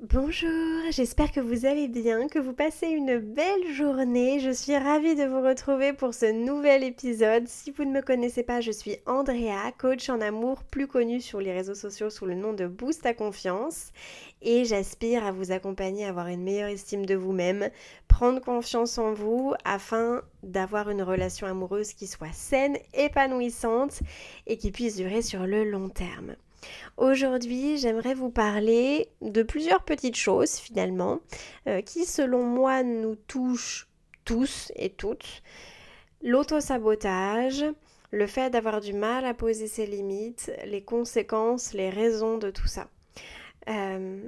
Bonjour, j'espère que vous allez bien, que vous passez une belle journée. Je suis ravie de vous retrouver pour ce nouvel épisode. Si vous ne me connaissez pas, je suis Andrea, coach en amour, plus connue sur les réseaux sociaux sous le nom de Boost à confiance. Et j'aspire à vous accompagner à avoir une meilleure estime de vous-même, prendre confiance en vous afin d'avoir une relation amoureuse qui soit saine, épanouissante et qui puisse durer sur le long terme. Aujourd'hui, j'aimerais vous parler de plusieurs petites choses finalement euh, qui selon moi nous touchent tous et toutes. L'autosabotage, le fait d'avoir du mal à poser ses limites, les conséquences, les raisons de tout ça. Euh,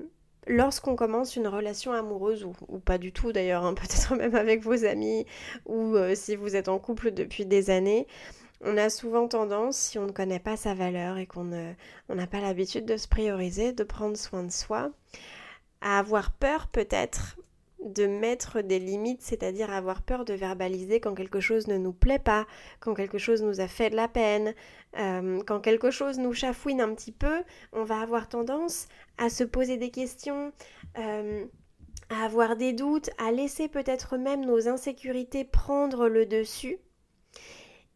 lorsqu'on commence une relation amoureuse, ou, pas du tout d'ailleurs, hein, peut-être même avec vos amis, ou euh, si vous êtes en couple depuis des années, on a souvent tendance, si on ne connaît pas sa valeur et qu'on n'a pas l'habitude de se prioriser, de prendre soin de soi, à avoir peur peut-être de mettre des limites, c'est-à-dire avoir peur de verbaliser quand quelque chose ne nous plaît pas, quand quelque chose nous a fait de la peine, euh, quand quelque chose nous chafouine un petit peu, on va avoir tendance à se poser des questions, euh, à avoir des doutes, à laisser peut-être même nos insécurités prendre le dessus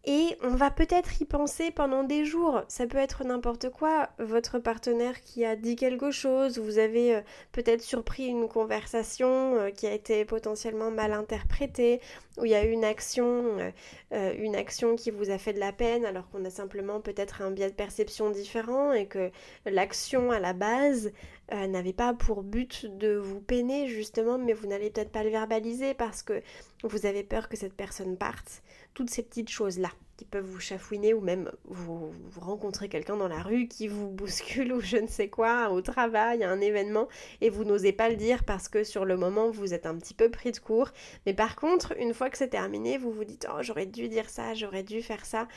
et on va peut-être y penser pendant des jours. Ça peut être n'importe quoi. Votre partenaire qui a dit quelque chose, vous avez euh, peut-être surpris une conversation euh, qui a été potentiellement mal interprétée, ou il y a eu une action, euh, une action qui vous a fait de la peine alors qu'on a simplement peut-être un biais de perception différent et que l'action à la base n'avait pas pour but de vous peiner justement, mais vous n'allez peut-être pas le verbaliser parce que vous avez peur que cette personne parte toutes ces petites choses-là qui peuvent vous chafouiner ou même vous, rencontrer quelqu'un dans la rue qui vous bouscule ou je ne sais quoi au travail, à un événement et vous n'osez pas le dire parce que sur le moment vous êtes un petit peu pris de court. Mais par contre, une fois que c'est terminé, vous vous dites oh j'aurais dû dire ça, j'aurais dû faire ça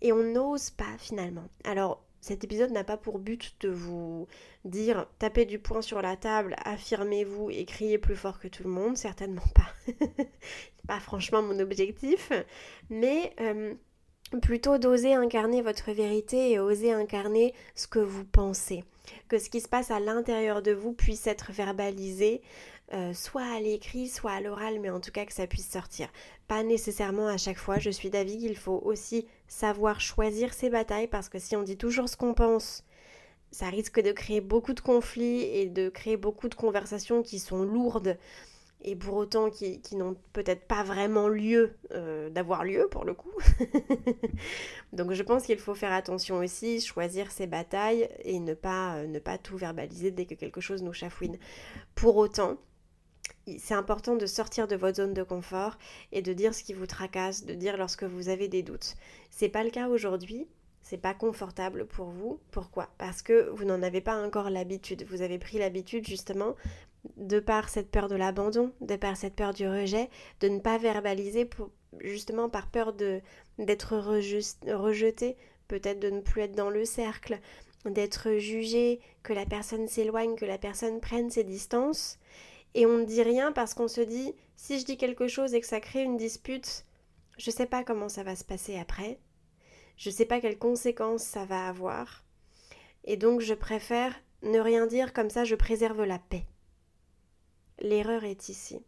et on n'ose pas finalement. Alors cet épisode n'a pas pour but de vous dire tapez du poing sur la table, affirmez-vous et criez plus fort que tout le monde, certainement pas. C'est pas franchement mon objectif, mais euh, plutôt d'oser incarner votre vérité et oser incarner ce que vous pensez. Que ce qui se passe à l'intérieur de vous puisse être verbalisé, euh, soit à l'écrit, soit à l'oral, mais en tout cas que ça puisse sortir. Pas nécessairement à chaque fois, je suis d'avis qu'il faut aussi savoir choisir ses batailles parce que si on dit toujours ce qu'on pense, ça risque de créer beaucoup de conflits et de créer beaucoup de conversations qui sont lourdes et pour autant qui, n'ont peut-être pas vraiment lieu euh, d'avoir lieu pour le coup. Donc je pense qu'il faut faire attention aussi, choisir ses batailles et ne pas, euh, ne pas tout verbaliser dès que quelque chose nous chafouine. Pour autant, c'est important de sortir de votre zone de confort et de dire ce qui vous tracasse, de dire lorsque vous avez des doutes. C'est pas le cas aujourd'hui, c'est pas confortable pour vous. Pourquoi? Parce que vous n'en avez pas encore l'habitude. Vous avez pris l'habitude justement de par cette peur de l'abandon, de par cette peur du rejet, de ne pas verbaliser justement par peur de d'être rejeté, peut-être de ne plus être dans le cercle, d'être jugé, que la personne s'éloigne, que la personne prenne ses distances. Et on ne dit rien parce qu'on se dit si je dis quelque chose et que ça crée une dispute, je ne sais pas comment ça va se passer après. Je ne sais pas quelles conséquences ça va avoir. Et donc je préfère ne rien dire comme ça je préserve la paix. L'erreur est ici.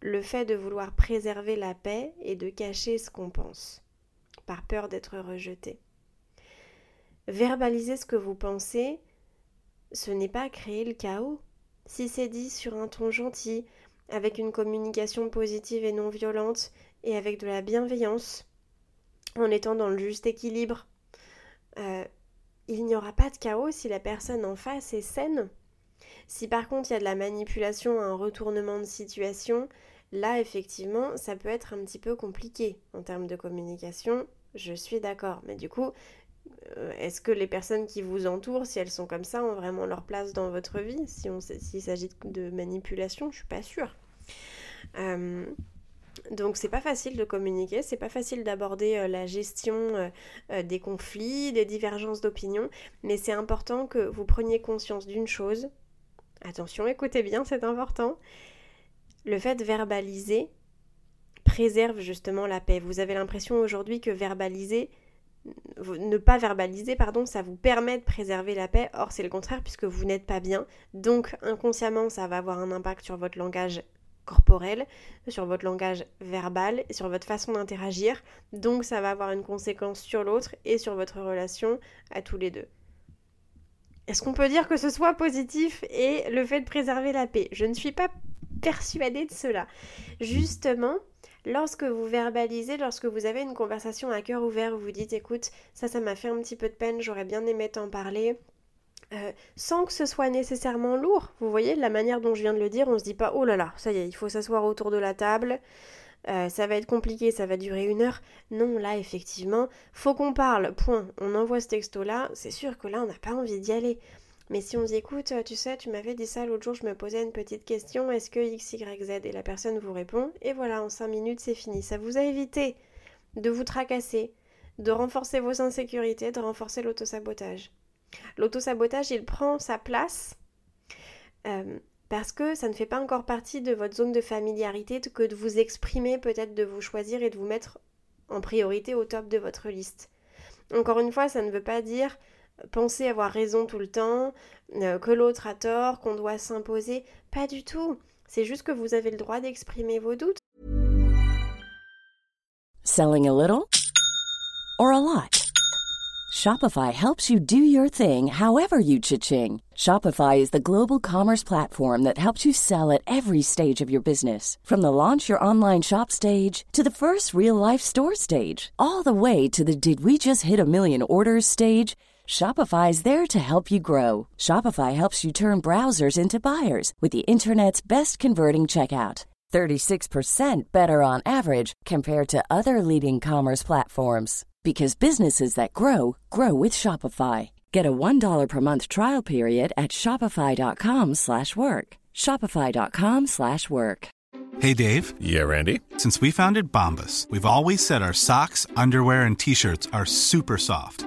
Le fait de vouloir préserver la paix et de cacher ce qu'on pense, par peur d'être rejeté. Verbaliser ce que vous pensez, ce n'est pas créer le chaos. Si c'est dit sur un ton gentil, avec une communication positive et non violente, et avec de la bienveillance, en étant dans le juste équilibre, euh, il n'y aura pas de chaos si la personne en face est saine. Si par contre il y a de la manipulation, un retournement de situation, là effectivement ça peut être un petit peu compliqué. En termes de communication, je suis d'accord. Mais du coup, est-ce que les personnes qui vous entourent, si elles sont comme ça, ont vraiment leur place dans votre vie Si s'il s'agit de manipulation, je suis pas sûre. Euh, donc c'est pas facile de communiquer, c'est pas facile d'aborder euh, la gestion des conflits, des divergences d'opinion, mais c'est important que vous preniez conscience d'une chose, Attention, écoutez bien, c'est important. Le fait de verbaliser préserve justement la paix. Vous avez l'impression aujourd'hui que verbaliser, ne pas verbaliser, pardon, ça vous permet de préserver la paix. Or, c'est le contraire puisque vous n'êtes pas bien. Donc, inconsciemment, ça va avoir un impact sur votre langage corporel, sur votre langage verbal, sur votre façon d'interagir. Donc, ça va avoir une conséquence sur l'autre et sur votre relation à tous les deux. Est-ce qu'on peut dire que ce soit positif et le fait de préserver la paix? Je ne suis pas persuadée de cela. Justement, lorsque vous verbalisez, lorsque vous avez une conversation à cœur ouvert, vous dites écoute, ça, ça m'a fait un petit peu de peine, j'aurais bien aimé t'en parler. Euh, sans que ce soit nécessairement lourd. Vous voyez, la manière dont je viens de le dire, on se dit pas oh là là, ça y est, il faut s'asseoir autour de la table, euh, ça va être compliqué, ça va durer une heure. Non, là, effectivement, faut qu'on parle, point. On envoie ce texto-là, c'est sûr que là, on n'a pas envie d'y aller. Mais si on dit, écoute, tu sais, tu m'avais dit ça l'autre jour, je me posais une petite question, est-ce que X, Y, Z Et la personne vous répond, et voilà, en 5 minutes, c'est fini. Ça vous a évité de vous tracasser, de renforcer vos insécurités, de renforcer l'autosabotage. L'autosabotage, il prend sa place euh, parce que ça ne fait pas encore partie de votre zone de familiarité que de vous exprimer, peut-être de vous choisir et de vous mettre en priorité au top de votre liste. Encore une fois, ça ne veut pas dire penser avoir raison tout le temps, euh, que l'autre a tort, qu'on doit s'imposer. Pas du tout. C'est juste que vous avez le droit d'exprimer vos doutes. Selling a little or a lot? Shopify helps you do your thing however you cha-ching. Shopify is the global commerce platform that helps you sell at every stage of your business. From the launch your online shop stage to the first real life store stage, all the way to the did we just hit a million orders stage. Shopify is there to help you grow. Shopify helps you turn browsers into buyers with the internet's best converting checkout. 36% better on average compared to other leading commerce platforms because businesses that grow grow with Shopify. Get a $1 per month trial period at shopify.com/work. shopify.com/work. Hey Dave. Yeah, Randy. Since we founded Bombus, we've always said our socks, underwear and t-shirts are super soft.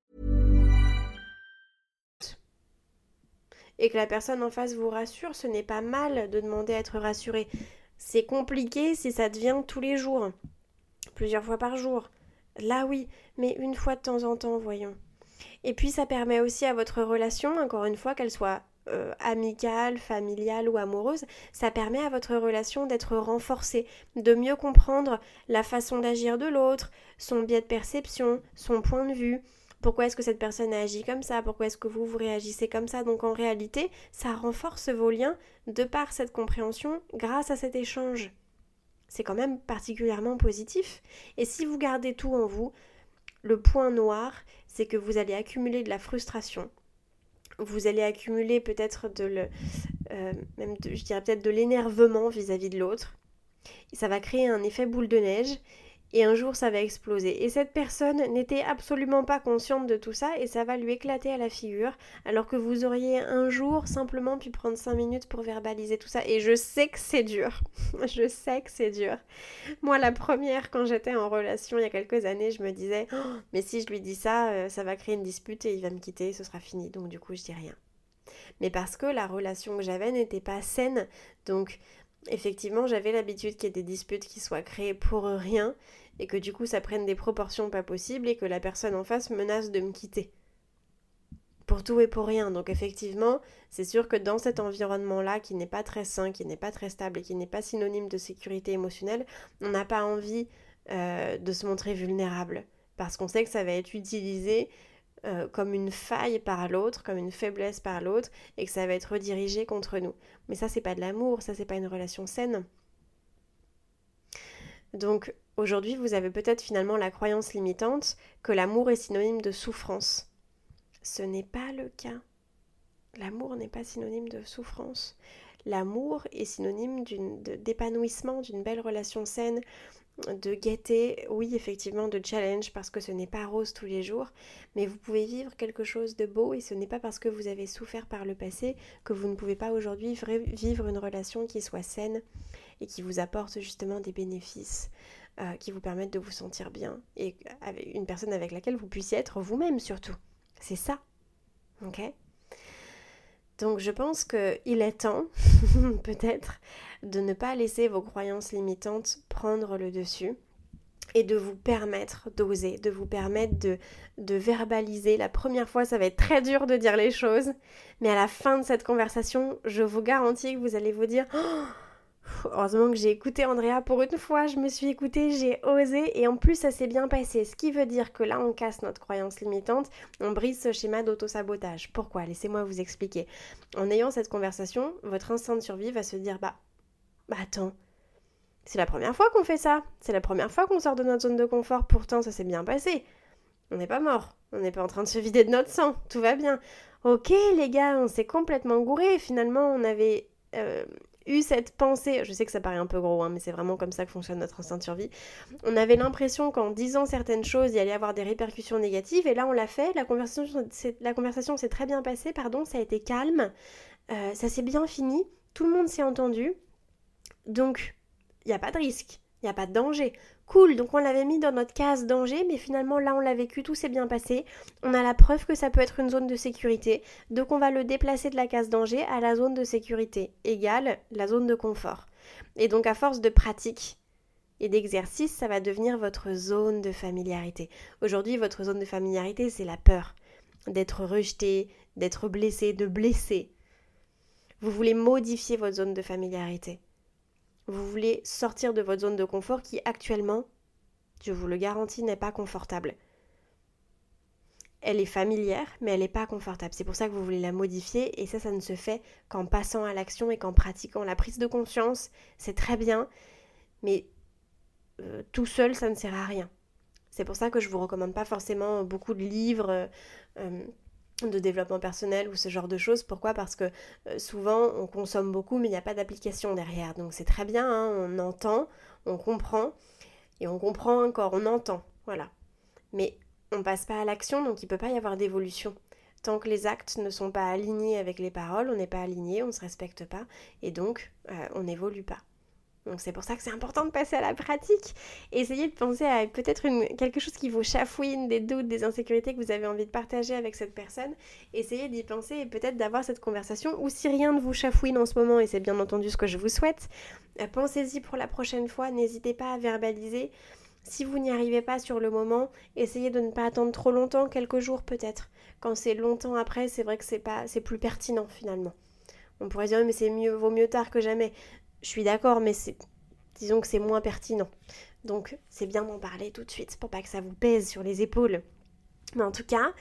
Et que la personne en face vous rassure, ce n'est pas mal de demander à être rassuré. C'est compliqué si ça devient tous les jours, plusieurs fois par jour. Là oui, mais une fois de temps en temps, voyons. Et puis ça permet aussi à votre relation, encore une fois, qu'elle soit euh, amicale, familiale ou amoureuse, ça permet à votre relation d'être renforcée, de mieux comprendre la façon d'agir de l'autre, son biais de perception, son point de vue, pourquoi est-ce que cette personne agit comme ça, pourquoi est-ce que vous vous réagissez comme ça. Donc en réalité, ça renforce vos liens de par cette compréhension grâce à cet échange. C'est quand même particulièrement positif. Et si vous gardez tout en vous, le point noir, c'est que vous allez accumuler de la frustration, vous allez accumuler peut-être de le, euh, même je dirais peut-être de l'énervement vis-à-vis de l'autre. Et ça va créer un effet boule de neige et un jour ça va exploser. Et cette personne n'était absolument pas consciente de tout ça et ça va lui éclater à la figure alors que vous auriez un jour simplement pu prendre 5 minutes pour verbaliser tout ça. Et je sais que c'est dur. je sais que c'est dur. Moi la première quand j'étais en relation il y a quelques années je me disais oh, mais si je lui dis ça euh, ça va créer une dispute et il va me quitter ce sera fini. Donc du coup je dis rien. Mais parce que la relation que j'avais n'était pas saine. Donc effectivement, j'avais l'habitude qu'il y ait des disputes qui soient créées pour rien et que du coup ça prenne des proportions pas possibles et que la personne en face menace de me quitter. Pour tout et pour rien. Donc effectivement, c'est sûr que dans cet environnement-là qui n'est pas très sain, qui n'est pas très stable et qui n'est pas synonyme de sécurité émotionnelle, on n'a pas envie euh, de se montrer vulnérable parce qu'on sait que ça va être utilisé euh, comme une faille par l'autre, comme une faiblesse par l'autre, et que ça va être redirigé contre nous. Mais ça, c'est pas de l'amour, ça, c'est pas une relation saine. Donc aujourd'hui, vous avez peut-être finalement la croyance limitante que l'amour est synonyme de souffrance. Ce n'est pas le cas. L'amour n'est pas synonyme de souffrance. L'amour est synonyme d'épanouissement, d'une belle relation saine, de gaieté, oui effectivement de challenge parce que ce n'est pas rose tous les jours, mais vous pouvez vivre quelque chose de beau et ce n'est pas parce que vous avez souffert par le passé que vous ne pouvez pas aujourd'hui vivre une relation qui soit saine et qui vous apporte justement des bénéfices, euh, qui vous permettent de vous sentir bien et avec une personne avec laquelle vous puissiez être vous-même surtout. C'est ça. Ok donc je pense qu'il est temps, peut-être, de ne pas laisser vos croyances limitantes prendre le dessus et de vous permettre d'oser, de vous permettre de, de verbaliser. La première fois, ça va être très dur de dire les choses, mais à la fin de cette conversation, je vous garantis que vous allez vous dire oh, Heureusement que j'ai écouté Andrea pour une fois, je me suis écoutée, j'ai osé et en plus ça s'est bien passé. Ce qui veut dire que là on casse notre croyance limitante, on brise ce schéma d'autosabotage. Pourquoi? Laissez-moi vous expliquer. En ayant cette conversation, votre instinct de survie va se dire bah, bah attends, c'est la première fois qu'on fait ça, c'est la première fois qu'on sort de notre zone de confort, pourtant ça s'est bien passé. On n'est pas mort, on n'est pas en train de se vider de notre sang, tout va bien. Ok les gars, on s'est complètement gouré, finalement on avait euh, eu cette pensée, je sais que ça paraît un peu gros, hein, mais c'est vraiment comme ça que fonctionne notre instinct de survie. On avait l'impression qu'en disant certaines choses, il y allait avoir des répercussions négatives, et là on l'a fait, la conversation, la conversation s'est très bien passée, pardon, ça a été calme, euh, ça s'est bien fini, tout le monde s'est entendu, donc il n'y a pas de risque, il n'y a pas de danger. Cool, donc on l'avait mis dans notre case danger, mais finalement là on l'a vécu, tout s'est bien passé. On a la preuve que ça peut être une zone de sécurité, donc on va le déplacer de la case danger à la zone de sécurité, égale la zone de confort. Et donc à force de pratique et d'exercice, ça va devenir votre zone de familiarité. Aujourd'hui, votre zone de familiarité, c'est la peur d'être rejeté, d'être blessé, de blesser. Vous voulez modifier votre zone de familiarité. Vous voulez sortir de votre zone de confort qui actuellement, je vous le garantis, n'est pas confortable. Elle est familière, mais elle n'est pas confortable. C'est pour ça que vous voulez la modifier et ça, ça ne se fait qu'en passant à l'action et qu'en pratiquant. La prise de conscience, c'est très bien, mais euh, tout seul, ça ne sert à rien. C'est pour ça que je vous recommande pas forcément beaucoup de livres. Euh, de développement personnel ou ce genre de choses. Pourquoi? Parce que euh, souvent on consomme beaucoup mais il n'y a pas d'application derrière. Donc c'est très bien, hein, on entend, on comprend et on comprend encore, on entend. Voilà. Mais on passe pas à l'action donc il ne peut pas y avoir d'évolution. Tant que les actes ne sont pas alignés avec les paroles, on n'est pas aligné, on ne se respecte pas et donc euh, on n'évolue pas. Donc c'est pour ça que c'est important de passer à la pratique. Essayez de penser à peut-être quelque chose qui vous chafouine, des doutes, des insécurités que vous avez envie de partager avec cette personne. Essayez d'y penser et peut-être d'avoir cette conversation. Ou si rien ne vous chafouine en ce moment, et c'est bien entendu ce que je vous souhaite, euh, pensez-y pour la prochaine fois. N'hésitez pas à verbaliser Si vous n'y arrivez pas sur le moment, essayez de ne pas attendre trop longtemps, quelques jours peut-être. Quand c'est longtemps après, c'est vrai que c'est pas c'est plus pertinent finalement. On pourrait dire mais c'est mieux vaut mieux tard que jamais. Je suis d'accord mais c'est disons que c'est moins pertinent. Donc c'est bien d'en parler tout de suite pour pas que ça vous pèse sur les épaules. Mais en tout cas,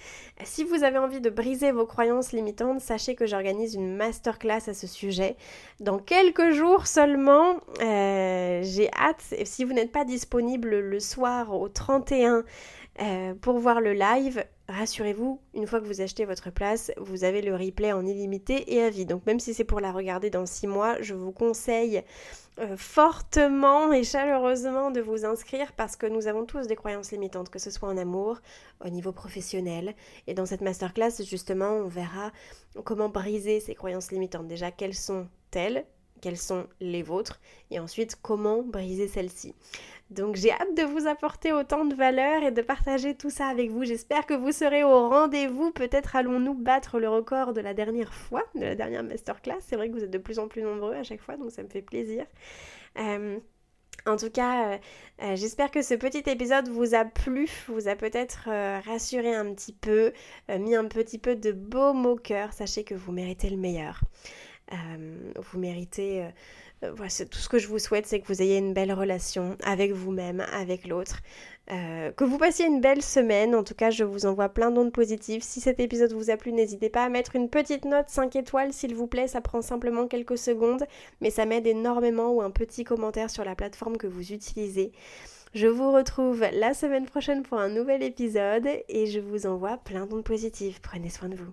si vous avez envie de briser vos croyances limitantes, sachez que j'organise une masterclass à ce sujet. Dans quelques jours seulement, euh, j'ai hâte, si vous n'êtes pas disponible le soir au 31 euh, pour voir le live, rassurez-vous, une fois que vous achetez votre place, vous avez le replay en illimité et à vie. Donc même si c'est pour la regarder dans 6 mois, je vous conseille euh, fortement et chaleureusement de vous inscrire parce que nous avons tous des croyances limitantes, que ce soit en amour, au niveau professionnel. Et dans cette masterclass, justement, on verra comment briser ces croyances limitantes. Déjà, quelles sont-elles? Quelles sont les vôtres? Et ensuite comment briser celles-ci? Donc j'ai hâte de vous apporter autant de valeur et de partager tout ça avec vous. J'espère que vous serez au rendez-vous. Peut-être allons-nous battre le record de la dernière fois, de la dernière masterclass. C'est vrai que vous êtes de plus en plus nombreux à chaque fois, donc ça me fait plaisir. Euh, en tout cas, euh, euh, j'espère que ce petit épisode vous a plu, vous a peut-être rassuré un petit peu, mis un petit peu de baume au cœur. Sachez que vous méritez le meilleur. vous méritez voilà, tout ce que je vous souhaite, c'est que vous ayez une belle relation avec vous-même, avec l'autre. Euh, que vous passiez une belle semaine. En tout cas, je vous envoie plein d'ondes positives. Si cet épisode vous a plu, n'hésitez pas à mettre une petite note 5 étoiles, s'il vous plaît. Ça prend simplement quelques secondes, mais ça m'aide énormément ou un petit commentaire sur la plateforme que vous utilisez. Je vous retrouve la semaine prochaine pour un nouvel épisode et je vous envoie plein d'ondes positives. Prenez soin de vous.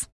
details.